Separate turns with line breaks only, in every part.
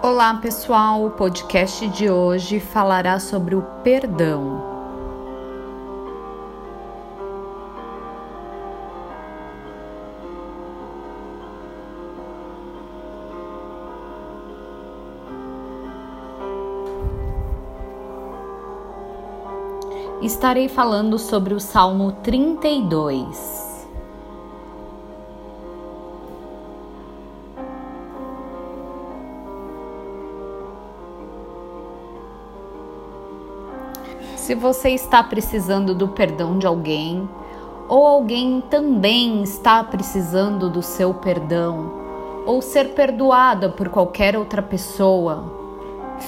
Olá pessoal, o podcast de hoje falará sobre o perdão. Estarei falando sobre o Salmo 32. Se você está precisando do perdão de alguém, ou alguém também está precisando do seu perdão, ou ser perdoada por qualquer outra pessoa,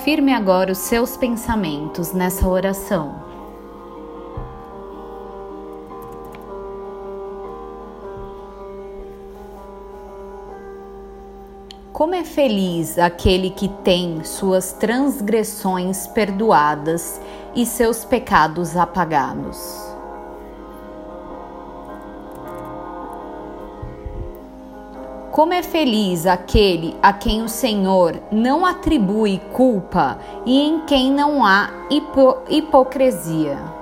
firme agora os seus pensamentos nessa oração. Como é feliz aquele que tem suas transgressões perdoadas e seus pecados apagados. Como é feliz aquele a quem o Senhor não atribui culpa e em quem não há hipo hipocrisia.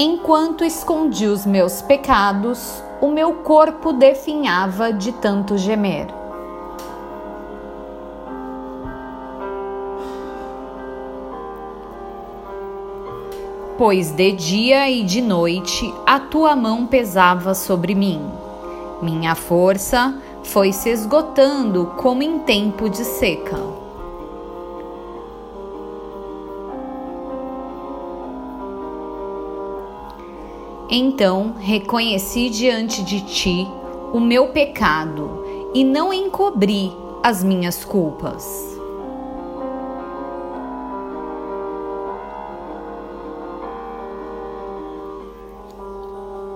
Enquanto escondi os meus pecados, o meu corpo definhava de tanto gemer. Pois de dia e de noite a tua mão pesava sobre mim. Minha força foi se esgotando como em tempo de seca. Então reconheci diante de ti o meu pecado e não encobri as minhas culpas.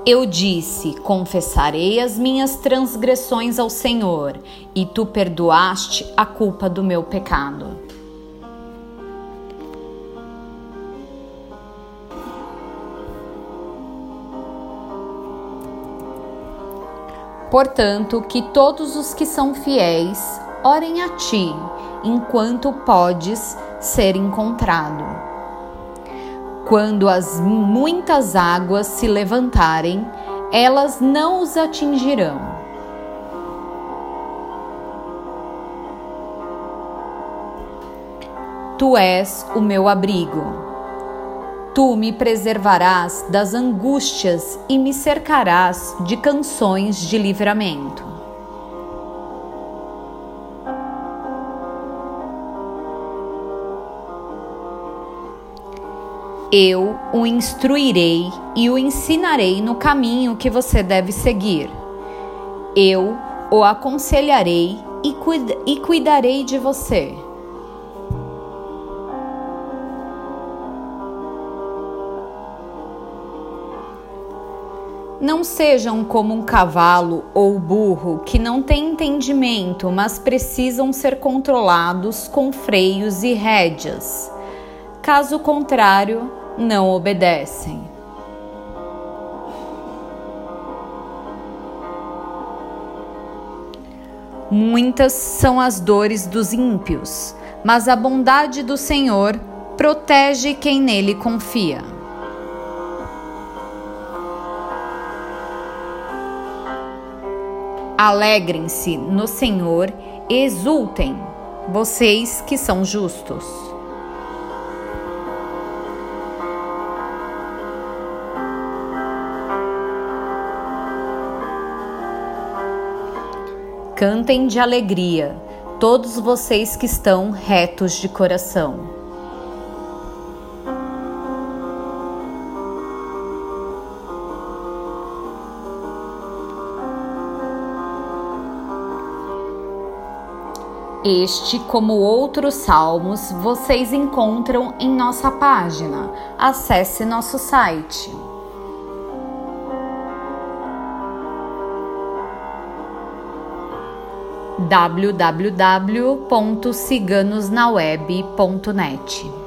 Eu disse: Confessarei as minhas transgressões ao Senhor, e tu perdoaste a culpa do meu pecado. Portanto, que todos os que são fiéis orem a ti, enquanto podes ser encontrado. Quando as muitas águas se levantarem, elas não os atingirão. Tu és o meu abrigo Tu me preservarás das angústias e me cercarás de canções de livramento. Eu o instruirei e o ensinarei no caminho que você deve seguir. Eu o aconselharei e, cuid e cuidarei de você. Não sejam como um cavalo ou burro que não têm entendimento, mas precisam ser controlados com freios e rédeas. Caso contrário, não obedecem. Muitas são as dores dos ímpios, mas a bondade do Senhor protege quem nele confia. Alegrem-se no Senhor, exultem, vocês que são justos. Cantem de alegria, todos vocês que estão retos de coração. Este, como outros salmos, vocês encontram em nossa página. Acesse nosso site. www.ciganosnaweb.net